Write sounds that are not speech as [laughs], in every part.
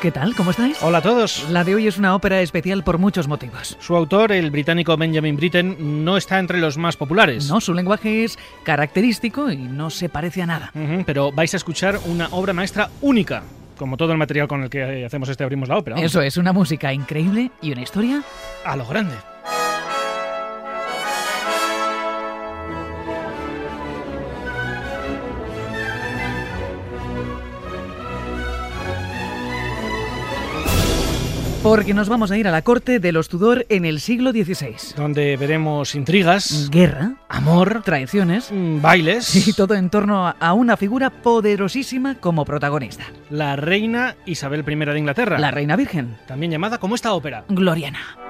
¿Qué tal? ¿Cómo estáis? Hola a todos. La de hoy es una ópera especial por muchos motivos. Su autor, el británico Benjamin Britten, no está entre los más populares. No, su lenguaje es característico y no se parece a nada. Pero vais a escuchar una obra maestra única, como todo el material con el que hacemos este Abrimos la Ópera. Eso es, una música increíble y una historia A lo grande. Porque nos vamos a ir a la corte de los Tudor en el siglo XVI. Donde veremos intrigas, Guerra, amor, traiciones mm, bailes. [laughs] y todo en torno a una figura poderosísima como protagonista, La reina Isabel I de Inglaterra. la reina virgen, También llamada como esta ópera. Gloriana.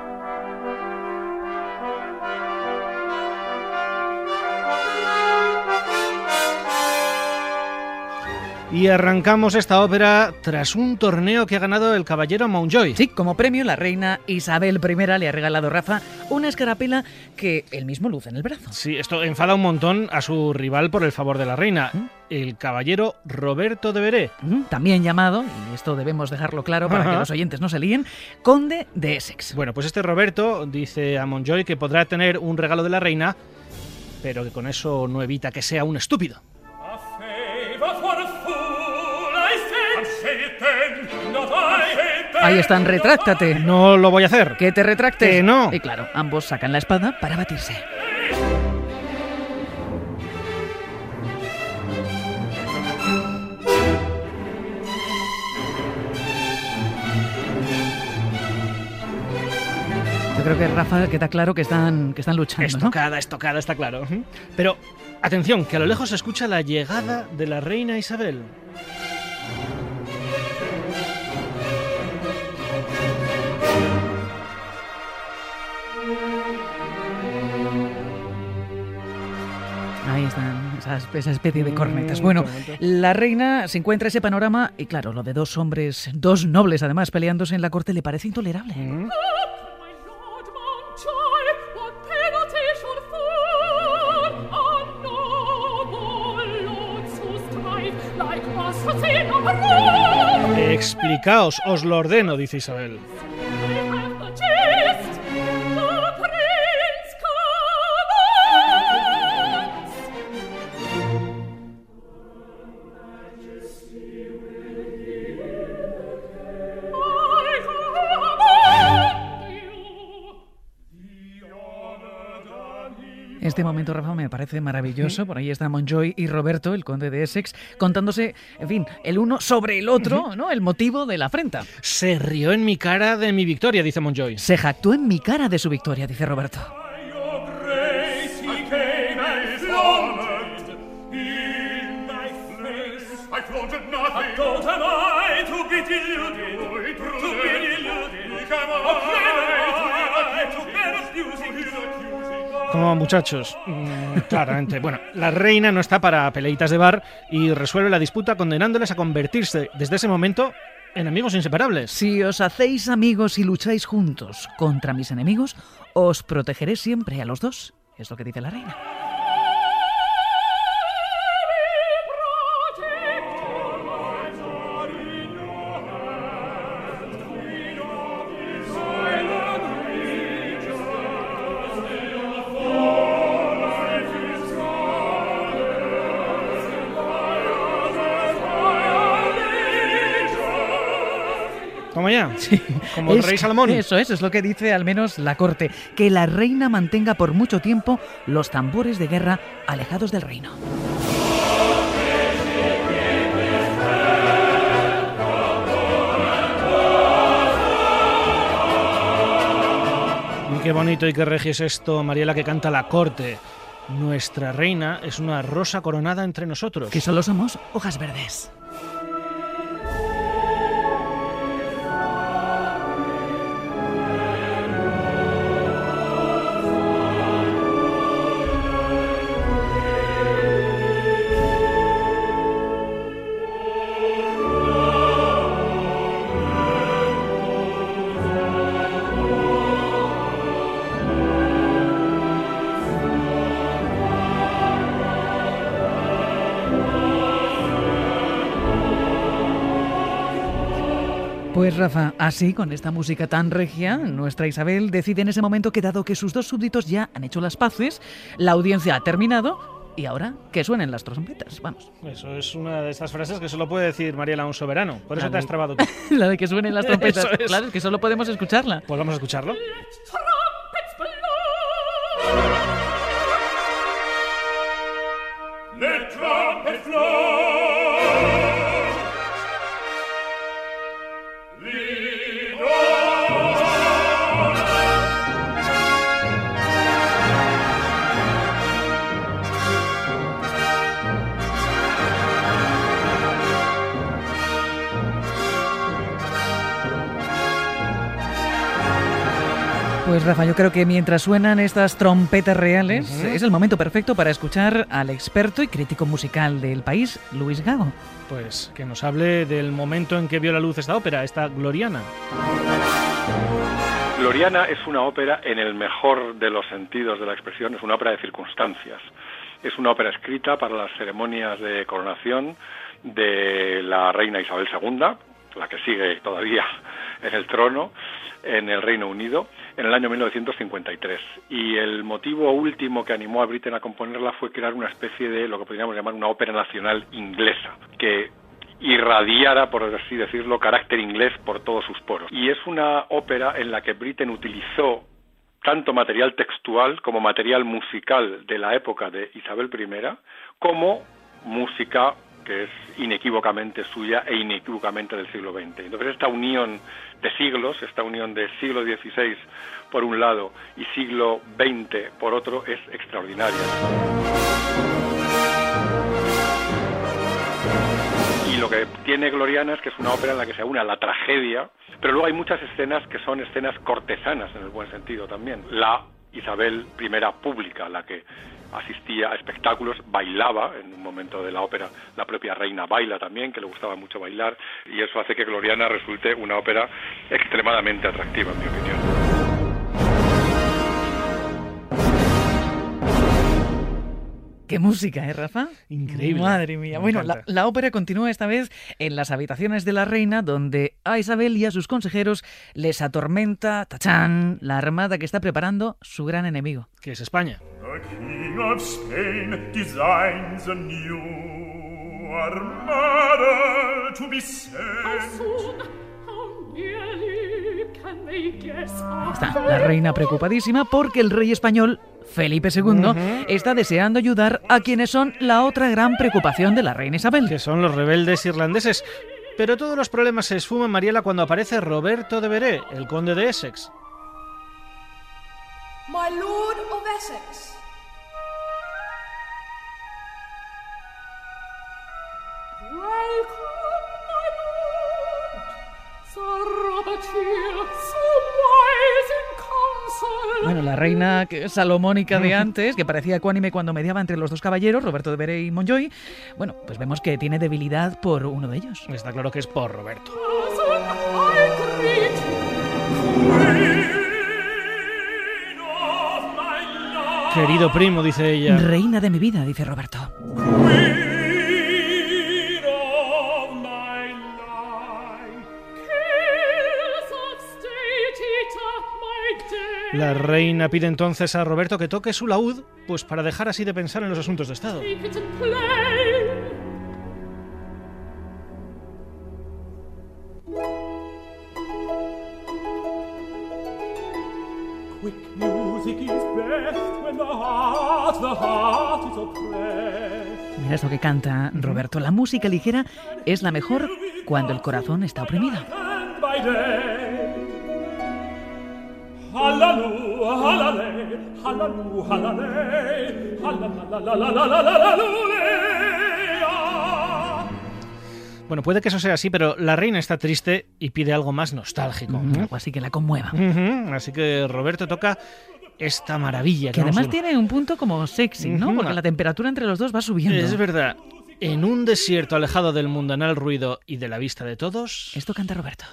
Y arrancamos esta ópera tras un torneo que ha ganado el caballero Mountjoy. Sí, como premio, la reina Isabel I le ha regalado a Rafa una escarapela que él mismo luce en el brazo. Sí, esto enfada un montón a su rival por el favor de la reina, ¿Mm? el caballero Roberto de Veré. Ujú, También llamado, y esto debemos dejarlo claro para que los oyentes no se líen, conde de Essex. Bueno, pues este Roberto dice a Montjoy que podrá tener un regalo de la reina, pero que con eso no evita que sea un estúpido. Ahí están, retráctate. No lo voy a hacer. Que te retractes. Que no. Y claro, ambos sacan la espada para batirse. Yo creo que Rafa queda claro que están, que están luchando, ¿no? Estocada, estocada, está claro. Pero atención, que a lo lejos se escucha la llegada de la reina Isabel. Esas- esa especie de cornetas. Bueno, la reina se encuentra ese panorama y claro, lo de dos hombres, dos nobles además, peleándose en la corte le parece intolerable. Mm. Explicaos, os lo ordeno, dice Isabel. Este momento, Rafa, me parece maravilloso. Por ahí está Monjoy y Roberto, el conde de Essex, contándose, en fin, el uno sobre el otro, ¿no? El motivo de la afrenta. Se rió en mi cara de mi victoria, dice Montjoy. Se jactó en mi cara de su victoria, dice Roberto. Como muchachos, mm, claramente. Bueno, la reina no está para peleitas de bar y resuelve la disputa condenándoles a convertirse desde ese momento en amigos inseparables. Si os hacéis amigos y lucháis juntos contra mis enemigos, os protegeré siempre a los dos. Es lo que dice la reina. Toma ya. [laughs] Como el rey Salomón. Eso es, es lo que dice al menos la corte, que la reina mantenga por mucho tiempo los tambores de guerra alejados del reino. Y qué bonito y qué regio es esto, Mariela, que canta la corte. Nuestra reina es una rosa coronada entre nosotros. Que solo somos hojas verdes. Pues Rafa, así con esta música tan regia, nuestra Isabel decide en ese momento que dado que sus dos súbditos ya han hecho las paces, la audiencia ha terminado y ahora que suenen las trompetas, vamos. Eso es una de esas frases que solo puede decir Mariela un soberano. Por eso te has trabado tú. [laughs] la de que suenen las trompetas. Eso es. Claro, es que solo podemos escucharla. Pues vamos a escucharlo. Trumpets blow. Let trumpets blow. Pues Rafa, yo creo que mientras suenan estas trompetas reales, es el momento perfecto para escuchar al experto y crítico musical del país, Luis Gago. Pues que nos hable del momento en que vio la luz esta ópera, esta Gloriana. Gloriana es una ópera en el mejor de los sentidos de la expresión, es una ópera de circunstancias. Es una ópera escrita para las ceremonias de coronación de la reina Isabel II, la que sigue todavía en el trono en el Reino Unido, en el año 1953. Y el motivo último que animó a Britten a componerla fue crear una especie de lo que podríamos llamar una ópera nacional inglesa, que irradiara, por así decirlo, carácter inglés por todos sus poros. Y es una ópera en la que Britten utilizó tanto material textual como material musical de la época de Isabel I, como música que es inequívocamente suya e inequívocamente del siglo XX. Entonces esta unión de siglos, esta unión de siglo XVI por un lado y siglo XX por otro es extraordinaria. Y lo que tiene Gloriana es que es una ópera en la que se une la tragedia, pero luego hay muchas escenas que son escenas cortesanas en el buen sentido también. La Isabel I pública, la que asistía a espectáculos, bailaba en un momento de la ópera, la propia reina baila también, que le gustaba mucho bailar, y eso hace que Gloriana resulte una ópera extremadamente atractiva, en mi opinión. ¡Qué música, eh, Rafa? Increíble. Madre mía. Me bueno, la ópera continúa esta vez en las habitaciones de la reina, donde a Isabel y a sus consejeros les atormenta, tachán, la armada que está preparando su gran enemigo. Que es España. The King of Spain designs a new armada to be sent. Está la reina preocupadísima porque el rey español, Felipe II, está deseando ayudar a quienes son la otra gran preocupación de la reina Isabel. que son los rebeldes irlandeses. Pero todos los problemas se esfuman, Mariela, cuando aparece Roberto de Veré, el conde de Essex. My Lord of Essex. Bueno, la reina que- salomónica de antes, que parecía ecuánime cuando mediaba entre los dos caballeros, Roberto de Veré y Monjoy, bueno, pues vemos que tiene debilidad por uno de ellos. Está claro que es por Roberto. Querido primo, dice ella. Reina de mi vida, dice Roberto. La reina pide entonces a Roberto que toque su laúd, pues para dejar así de pensar en los asuntos de Estado. Take it and play. Quick music is best when the heart, the heart is oppressed. Mira esto que canta Roberto. La música ligera es la mejor cuando el corazón está oprimido. Bueno, puede que eso sea así, pero la reina está triste y pide algo más nostálgico. Mm, Algo así que la conmueva. Así que Roberto toca esta maravilla. Que además tiene un punto como sexy, ¿no? Porque la temperatura entre los dos va subiendo. Es verdad. En un desierto alejado del mundanal ruido y de la vista de todos. Esto canta Roberto.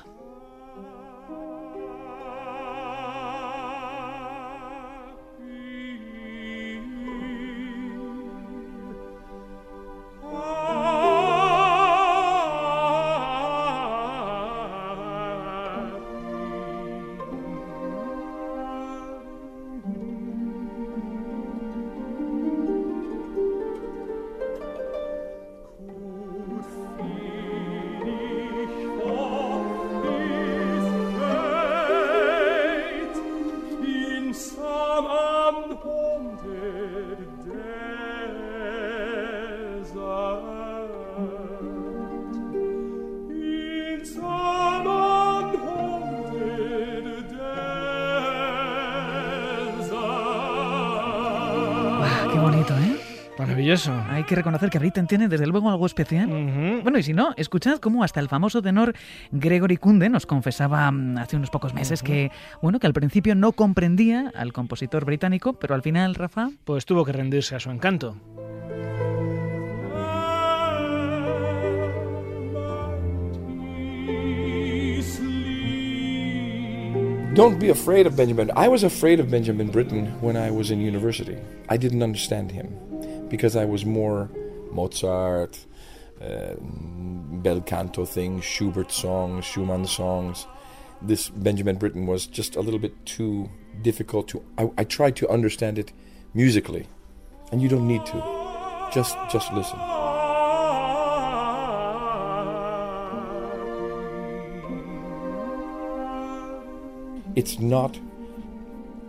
Maravilloso. Hay que reconocer que Britten tiene desde luego algo especial. Ujú. Bueno, y si no, escuchad cómo hasta el famoso tenor Gregory Kunde nos confesaba mm, hace unos pocos meses que, bueno, que al principio no comprendía al compositor británico, pero al final, Rafa, Pues tuvo que rendirse a su encanto. Don't be afraid of Benjamin. I was afraid of Benjamin Britten when I was in university. I didn't understand him because I was more Mozart, uh, bel canto things, Schubert songs, Schumann songs. This Benjamin Britten was just a little bit too difficult to. I, I tried to understand it musically, and you don't need to. Just, just listen. it's not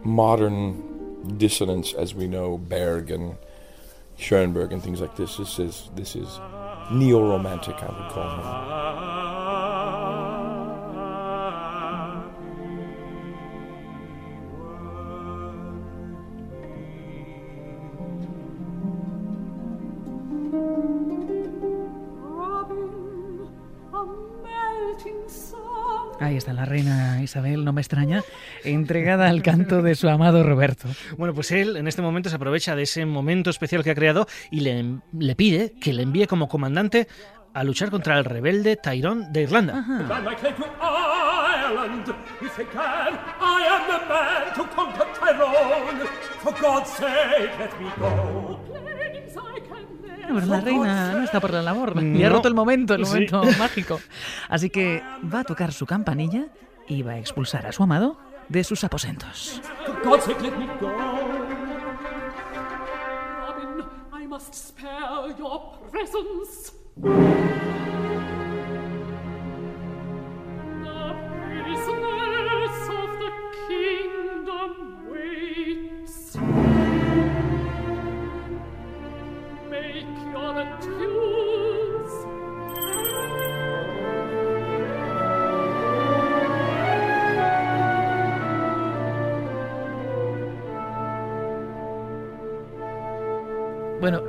modern dissonance as we know Berg and Schoenberg and things like this. This is this is neo-romantic, I would call him. Ahí está la reina Isabel, no me extraña, entregada al canto de su amado Roberto. Bueno, pues él en este momento se aprovecha de ese momento especial que ha creado y le, le pide que le envíe como comandante a luchar contra el rebelde Tyrone de Irlanda. Then Bueno, pero la reina no está por la labor, le No. ha roto el momento, el Sí. momento [laughs] mágico. Así que va a tocar su campanilla y va a expulsar a su amado de sus aposentos.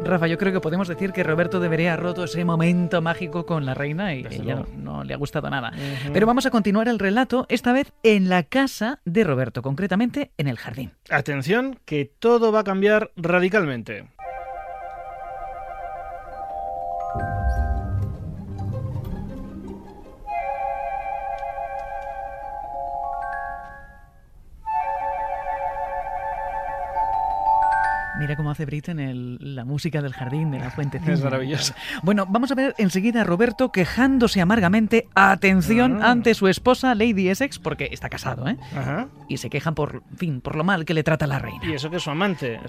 Rafa, yo creo que podemos decir que Roberto debería ha roto ese momento mágico con la reina y Desde ella no le ha gustado nada. Pero vamos a continuar el relato, esta vez en la casa de Roberto, concretamente en el jardín. Atención, que todo va a cambiar radicalmente. Mira cómo hace Britten el- la música del jardín, de la fuente. Es maravilloso. Bueno, vamos a ver enseguida a Roberto quejándose amargamente, atención, Ah. ante su esposa Lady Essex, porque está casado, ¿eh? Ajá. Y se quejan por, en fin, por lo mal que le trata la reina. Y eso que es su amante.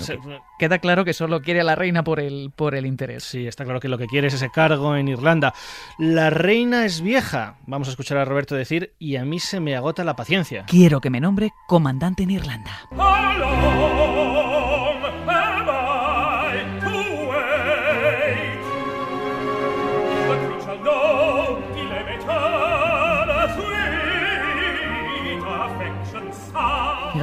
Queda claro que solo quiere a la reina por el, por el interés. Sí, está claro que lo que quiere es ese cargo en Irlanda. La reina es vieja. Vamos a escuchar a Roberto decir, y a mí se me agota la paciencia. Quiero que me nombre comandante en Irlanda. How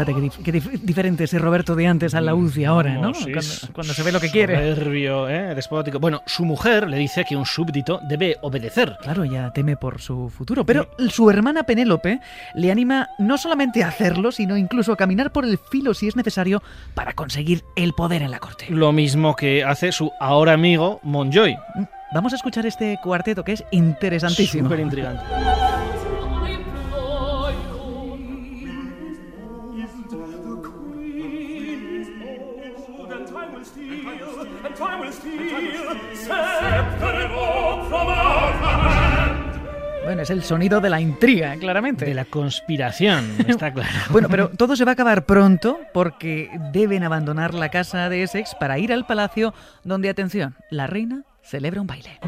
Fíjate qué, dif- qué dif- diferente ese Roberto de antes a la UCI ahora, ¿no? Sí, cuando, cuando se ve lo que quiere. Soberbio, ¿eh? despótico. Bueno, su mujer le dice que un súbdito debe obedecer. Claro, ella teme por su futuro, pero su hermana Penélope le anima no solamente a hacerlo, sino incluso a caminar por el filo si es necesario para conseguir el poder en la corte. Lo mismo que hace su ahora amigo Monjoy. Vamos a escuchar este cuarteto que es interesantísimo. Súper intrigante. [laughs] will steal, and time will steal, scepter and orb from our hand. Bueno, es el sonido de la intriga, claramente. De la conspiración, está claro. [laughs] Bueno, pero todo se va a acabar pronto porque deben abandonar la casa de Essex para ir al palacio donde, atención, la reina celebra un baile.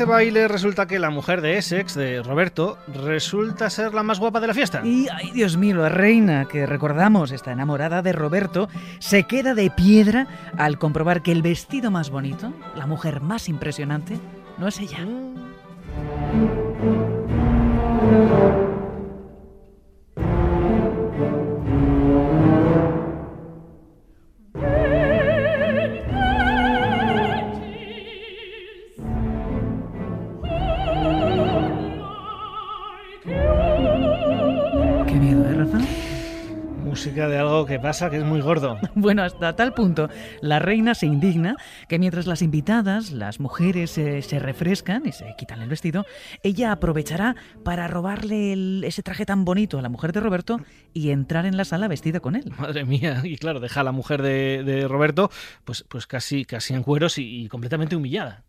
Este baile resulta que la mujer de Essex, de Roberto, resulta ser la más guapa de la fiesta. Y, ay Dios mío, la reina, que recordamos está enamorada de Roberto, se queda de piedra al comprobar que el vestido más bonito, la mujer más impresionante, no es ella. Qué pasa que es muy gordo. [laughs] Bueno, hasta tal punto, la reina se indigna que mientras las invitadas, las mujeres, eh, se refrescan y se quitan el vestido, ella aprovechará para robarle el- ese traje tan bonito a la mujer de Roberto y entrar en la sala vestida con él. Madre mía, y claro, deja a la mujer de, de Roberto pues, pues casi, casi en cueros y, y completamente humillada.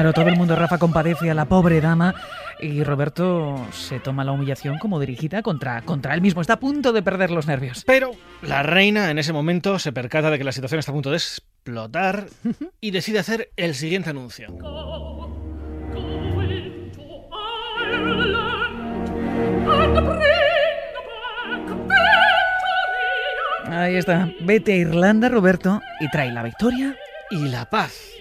Claro, todo el mundo, Rafa, compadece a la pobre dama y Roberto se toma la humillación como dirigida contra, contra él mismo. Está a punto de perder los nervios. Pero la reina en ese momento se percata de que la situación está a punto de explotar y decide hacer el siguiente anuncio. Ahí está. Vete a Irlanda, Roberto, y trae la victoria Y la paz.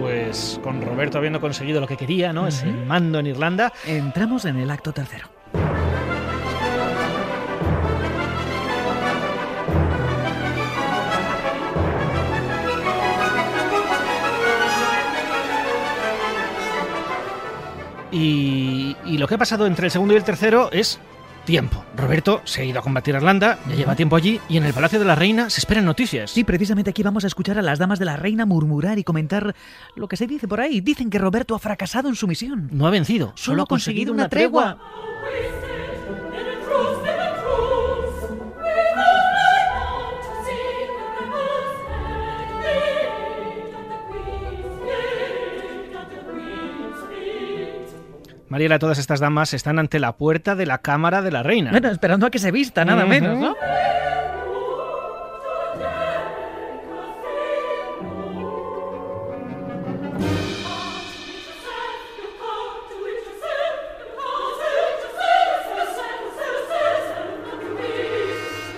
Pues con Roberto habiendo conseguido lo que quería, ¿no? Ese Ujú. mando en Irlanda, Entramos en el acto tercero. Y, y lo que ha pasado entre el segundo y el tercero es tiempo. Roberto se ha ido a combatir a Irlanda, ya lleva tiempo allí, y en el Palacio de la Reina se esperan noticias. Sí, precisamente aquí vamos a escuchar a las damas de la reina murmurar y comentar lo que se dice por ahí. Dicen que Roberto ha fracasado en su misión. No ha vencido, Solo ha conseguido una tregua. Mariela, todas estas damas están ante la puerta de la Cámara de la Reina. Bueno, esperando a que se vista, nada menos, ¿no?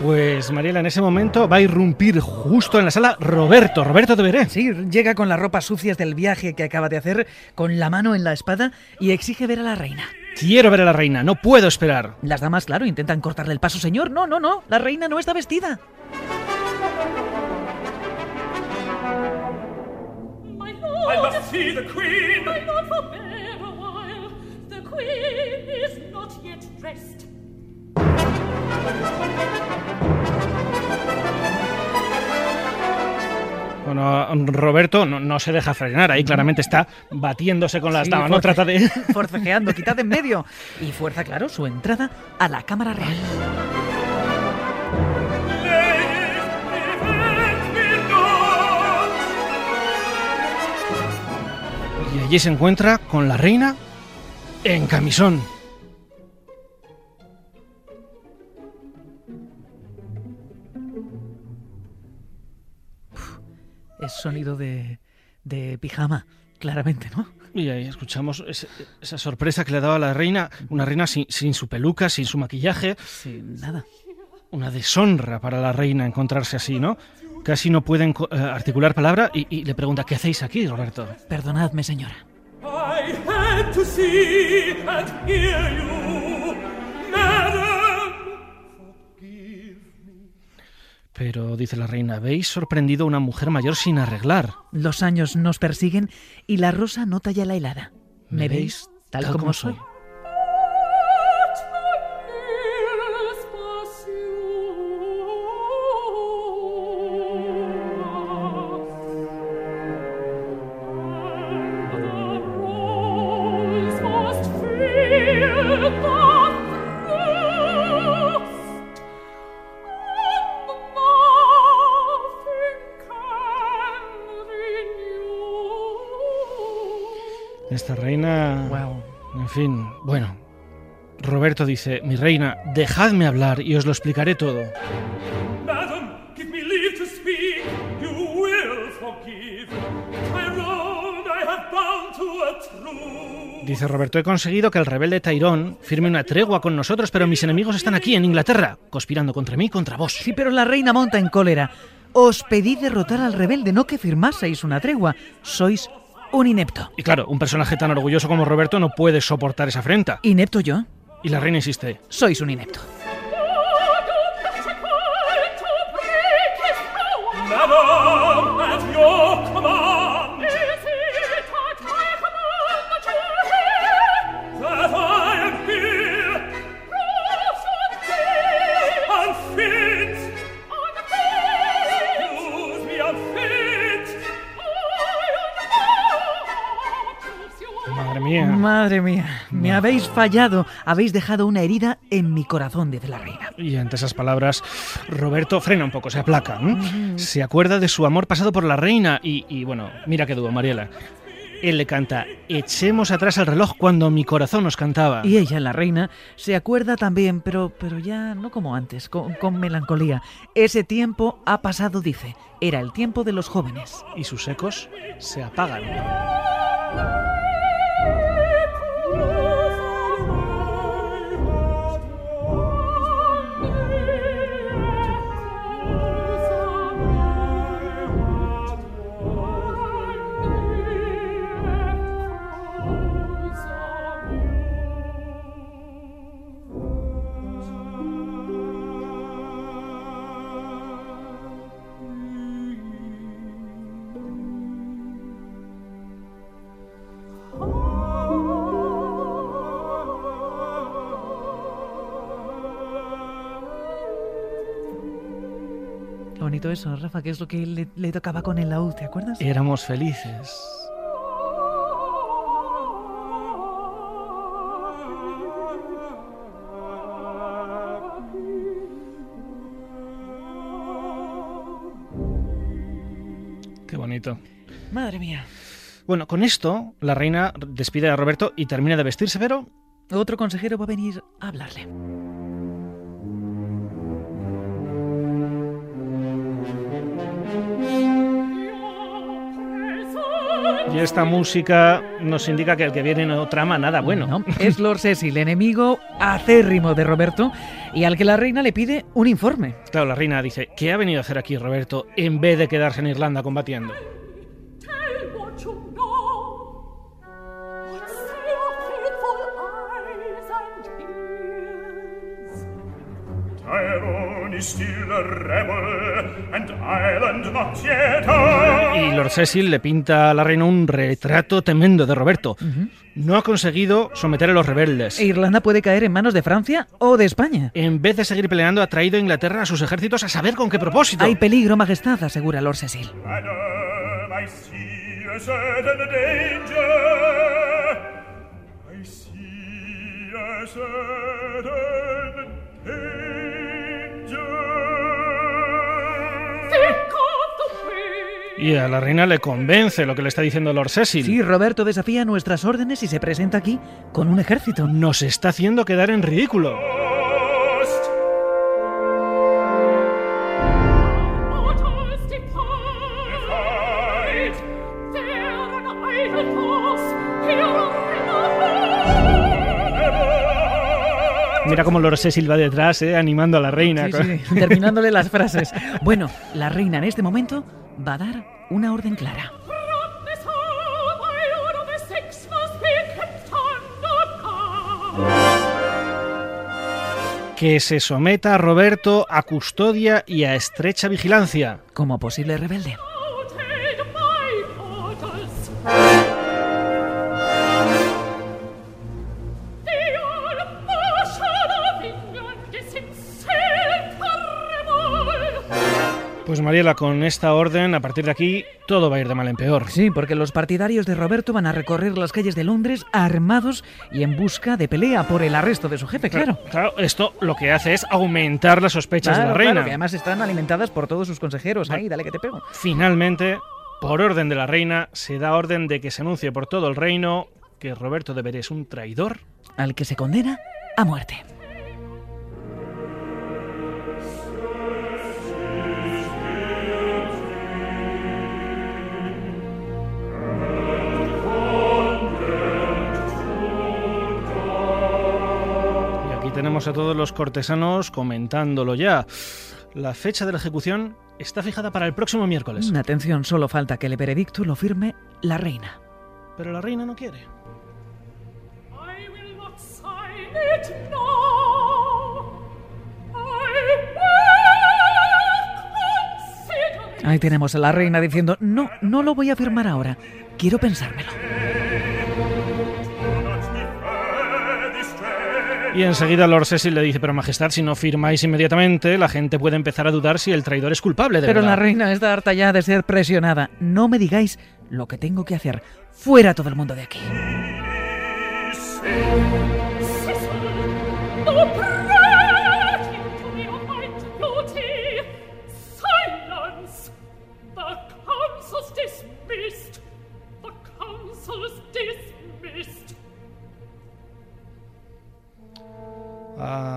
Pues Mariela, en ese momento va a irrumpir justo en la sala Roberto, Roberto de Veré. Sí, llega con las ropas sucias del viaje que acaba de hacer, con la mano en la espada y exige ver a la reina. Quiero ver a la reina, no puedo esperar. Las damas, claro, intentan cortarle el paso. Señor, no, no, no, la reina no está vestida. I must see the queen. My lord, forbear a while. The queen is not yet dressed. Bueno, Roberto no, no se deja frenar, ahí claramente está batiéndose con las Sí, no trata de... [laughs] Forcejeando, quitad en medio. Y fuerza, claro, su entrada a la Cámara Real. Y allí se encuentra con la reina en camisón. Es sonido de, de pijama, claramente, ¿no? Y ahí escuchamos ese- esa sorpresa que le daba a la reina, una reina sin, sin su peluca, sin su maquillaje, Sin nada. una deshonra para la reina encontrarse así, ¿no? Casi no pueden eh, articular palabra y, y le pregunta, ¿qué hacéis aquí, Roberto? Perdonadme, señora. I had to see and hear you, Pero, dice la reina, habéis sorprendido a una mujer mayor sin arreglar. Los años nos persiguen y la rosa no talla la helada. Me ¿Me veis tal, tal como como soy? soy. Dice, mi reina, dejadme hablar y os lo explicaré todo. Madam, give me leave to speak. You will forgive. Tyrone I have bound to a truth. Dice Roberto, he conseguido que el rebelde Tyrone firme una tregua con nosotros, pero mis enemigos están aquí, en Inglaterra, conspirando contra mí y contra vos. Sí, pero la reina monta en cólera. Os pedí derrotar al rebelde, no que firmaseis una tregua. Sois un inepto. Y claro, un personaje tan orgulloso como Roberto no puede soportar esa afrenta. ¿Inepto yo? Y la reina insiste, Sois un inepto. Madre mía, me habéis fallado. Habéis dejado una herida en mi corazón, dice la reina. Y ante esas palabras, Roberto frena un poco, se aplaca. Se acuerda de su amor pasado por la reina y, y, bueno, mira qué dúo, Mariela. Él le canta, echemos atrás el reloj cuando mi corazón nos cantaba. Y ella, la reina, se acuerda también, pero, pero ya no como antes, con, con melancolía. Ese tiempo ha pasado, dice. Era el tiempo de los jóvenes. Y sus ecos se apagan. Bonito eso, Rafa, que es lo que le, le tocaba con el laúd, ¿te acuerdas? Éramos felices. Qué bonito. Madre mía. Bueno, con esto, la reina despide a Roberto y termina de vestirse, pero Otro consejero va a venir a hablarle. Y esta música nos indica que el que viene no trama nada bueno. No, es Lord Cecil, enemigo acérrimo de Roberto, y al que la reina le pide un informe. Claro, la reina dice, ¿qué ha venido a hacer aquí Roberto en vez de quedarse en Irlanda combatiendo? Y Lord Cecil le pinta a la reina un retrato tremendo de Roberto. No ha conseguido someter a los rebeldes. E Irlanda puede caer en manos de Francia o de España. En vez de seguir peleando, ha traído a Inglaterra a sus ejércitos a saber con qué propósito. Hay peligro, majestad, asegura Lord Cecil. Y a la reina le convence lo que le está diciendo Lord Cecil. Sí, Roberto desafía nuestras órdenes y se presenta aquí con un ejército. Nos está haciendo quedar en ridículo. Mira cómo Lord Cecil va detrás, eh, animando a la reina. Sí, sí, [laughs] terminándole las frases. Bueno, la reina en este momento va a dar una orden clara. Que se someta a Roberto a custodia y a estrecha vigilancia. Como posible rebelde. Mariela, con esta orden, a partir de aquí, todo va a ir de mal en peor. Sí, porque los partidarios de Roberto van a recorrer las calles de Londres armados y en busca de pelea por el arresto de su jefe, claro. Claro, esto lo que hace es aumentar las sospechas de la reina. claro, que además están alimentadas por todos sus consejeros. Ahí, dale que te pego. Finalmente, por orden de la reina, se da orden de que se anuncie por todo el reino que Roberto de Veré es un traidor, al que se condena a muerte. Tenemos a todos los cortesanos comentándolo ya. La fecha de la ejecución está fijada para el próximo miércoles, Atención, solo falta que el veredicto lo firme la reina. pero la reina no quiere. I will not sign it now. I will consider it. Ahí tenemos a la reina diciendo, no, no lo voy a firmar ahora, quiero pensármelo. Y enseguida Lord Cecil le dice, pero Majestad, si no firmáis inmediatamente, la gente puede empezar a dudar si el traidor es culpable de Pero verdad. la reina está harta ya de ser presionada. No me digáis lo que tengo que hacer. Fuera todo el mundo de aquí.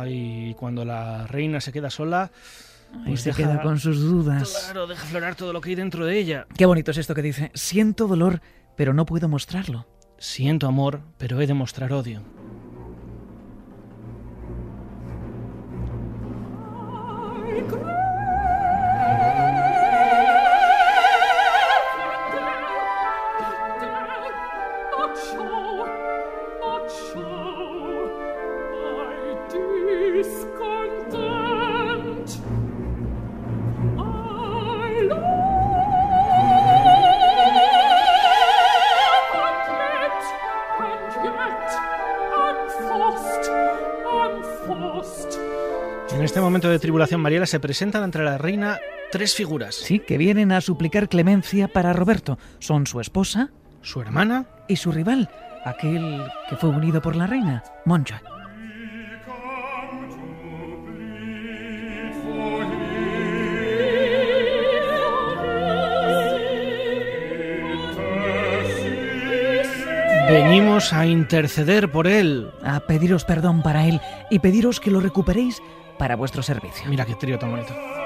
Ay, cuando la reina se queda sola, Ahí pues se deja- queda con sus dudas. Claro, deja aflorar todo lo que hay dentro de ella. Qué bonito es esto que dice. Siento dolor, pero no puedo mostrarlo. Siento amor, pero he de mostrar odio. Momento de tribulación, Mariela se presentan ante la reina tres figuras. Sí, que vienen a suplicar clemencia para Roberto. Son su esposa Su hermana y su rival, aquel que fue unido por la reina, Montjoy. venimos a interceder por él. A pediros perdón para él y pediros que lo recuperéis para vuestro servicio. Mira qué trío tan bonito.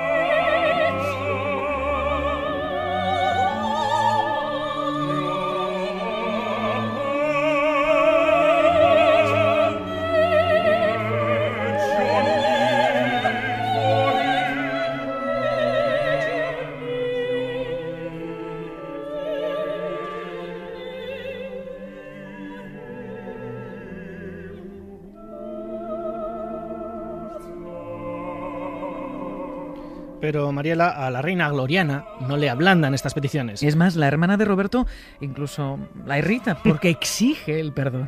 Pero Mariela, a la reina Gloriana no le ablandan estas peticiones. Es más, la hermana de Roberto incluso la irrita porque exige el perdón.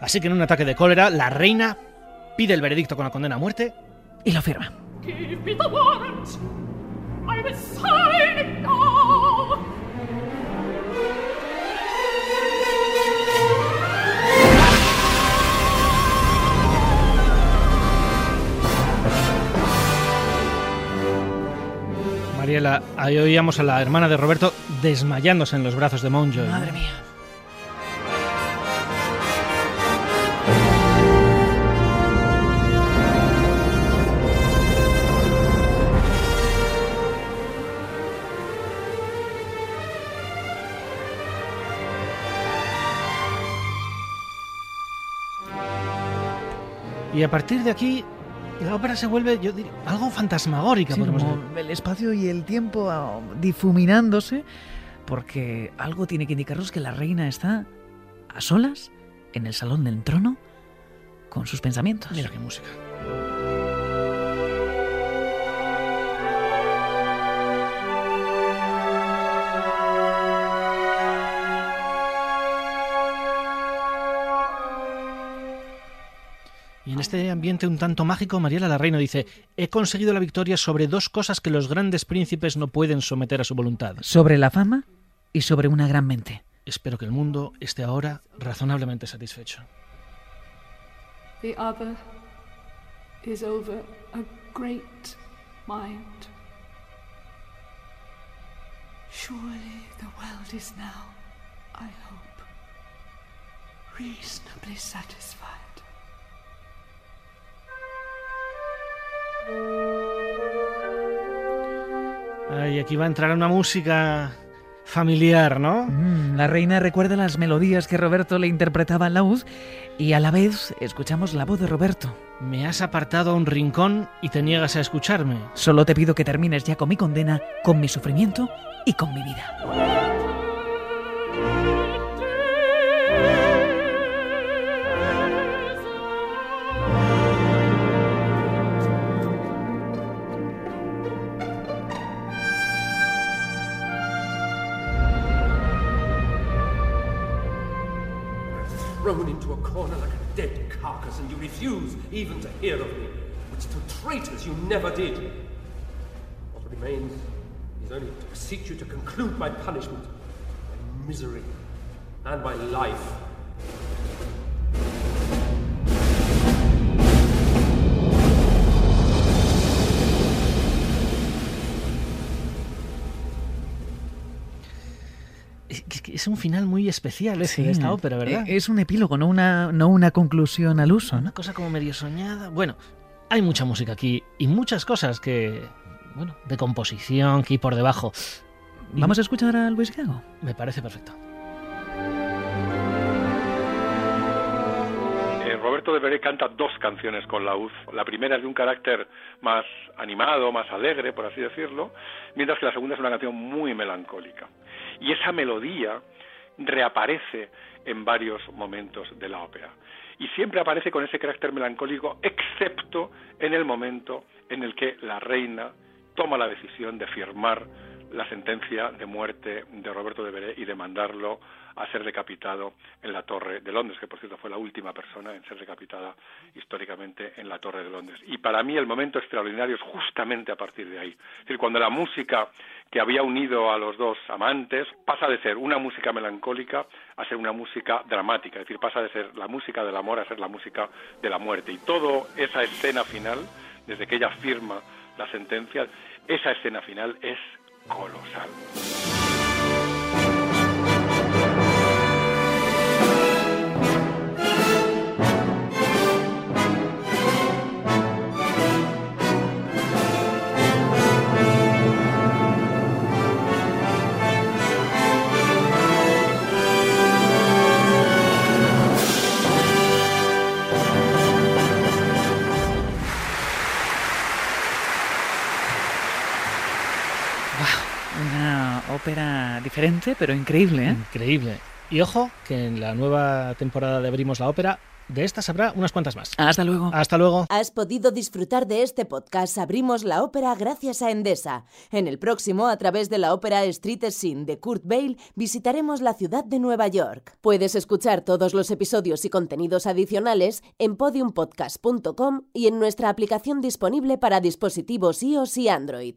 Así que en un ataque de cólera, la reina pide el veredicto con la condena a muerte Y lo firma. Give me the Mariela, ahí oíamos a la hermana de Roberto desmayándose en los brazos de Montjoy. ¿no? Madre mía. Y a partir de aquí, la ópera se vuelve, yo diría, algo fantasmagórica. Sí, como el espacio y el tiempo ah, difuminándose, porque algo tiene que indicarnos que la reina está a solas en el salón del trono con sus pensamientos. Mira qué música. En este ambiente un tanto mágico, Mariela la Reina dice, he conseguido la victoria sobre dos cosas que los grandes príncipes no pueden someter a su voluntad. Sobre la fama y sobre una gran mente. Espero que el mundo esté ahora razonablemente satisfecho. The other is over a great mind. Surely the world is now, I hope, reasonably satisfied. Ay, aquí va a entrar una música familiar, ¿no? Mm, la reina recuerda las melodías que Roberto le interpretaba en la laúd y a la vez escuchamos la voz de Roberto. Me has apartado a un rincón y te niegas a escucharme. Solo te pido que termines ya con mi condena, con mi sufrimiento y con mi vida. Refuse even to hear of me, which to traitors you never did. What remains is only to beseech you to conclude my punishment, my misery, and my life. Es, un final muy especial ese de esta ópera, ¿verdad? Eh, Es un epílogo, no una, no una conclusión al uso. Una cosa como medio soñada. Bueno, hay mucha música aquí y muchas cosas que, bueno, de composición hay por debajo. Y ¿Vamos a escuchar a Luis Gago? Me parece perfecto. Roberto de Veré canta dos canciones con la UZ. La primera es de un carácter más animado, más alegre, por así decirlo, mientras que la segunda es una canción muy melancólica. Y esa melodía reaparece en varios momentos de la ópera. Y siempre aparece con ese carácter melancólico, excepto en el momento en el que la reina toma la decisión de firmar la sentencia de muerte de Roberto de Veré y de mandarlo a ser decapitado en la Torre de Londres, que por cierto fue la última persona en ser decapitada históricamente en la Torre de Londres. Y para mí el momento extraordinario es justamente a partir de ahí. Es decir, cuando la música que había unido a los dos amantes pasa de ser una música melancólica a ser una música dramática, es decir, pasa de ser la música del amor a ser la música de la muerte. Y toda esa escena final, desde que ella firma la sentencia, esa escena final es colosal. Ópera diferente, pero increíble, ¿eh? Increíble. Y ojo, que en la nueva temporada de Abrimos la Ópera, de estas habrá unas cuantas más. Hasta luego. Hasta luego. Has podido disfrutar de este podcast Abrimos la Ópera gracias a Endesa. En el próximo, a través de la ópera Street Scene de Kurt Weill, visitaremos la ciudad de Nueva York. Puedes escuchar todos los episodios y contenidos adicionales en podiumpodcast.com y en nuestra aplicación disponible para dispositivos iOS y Android.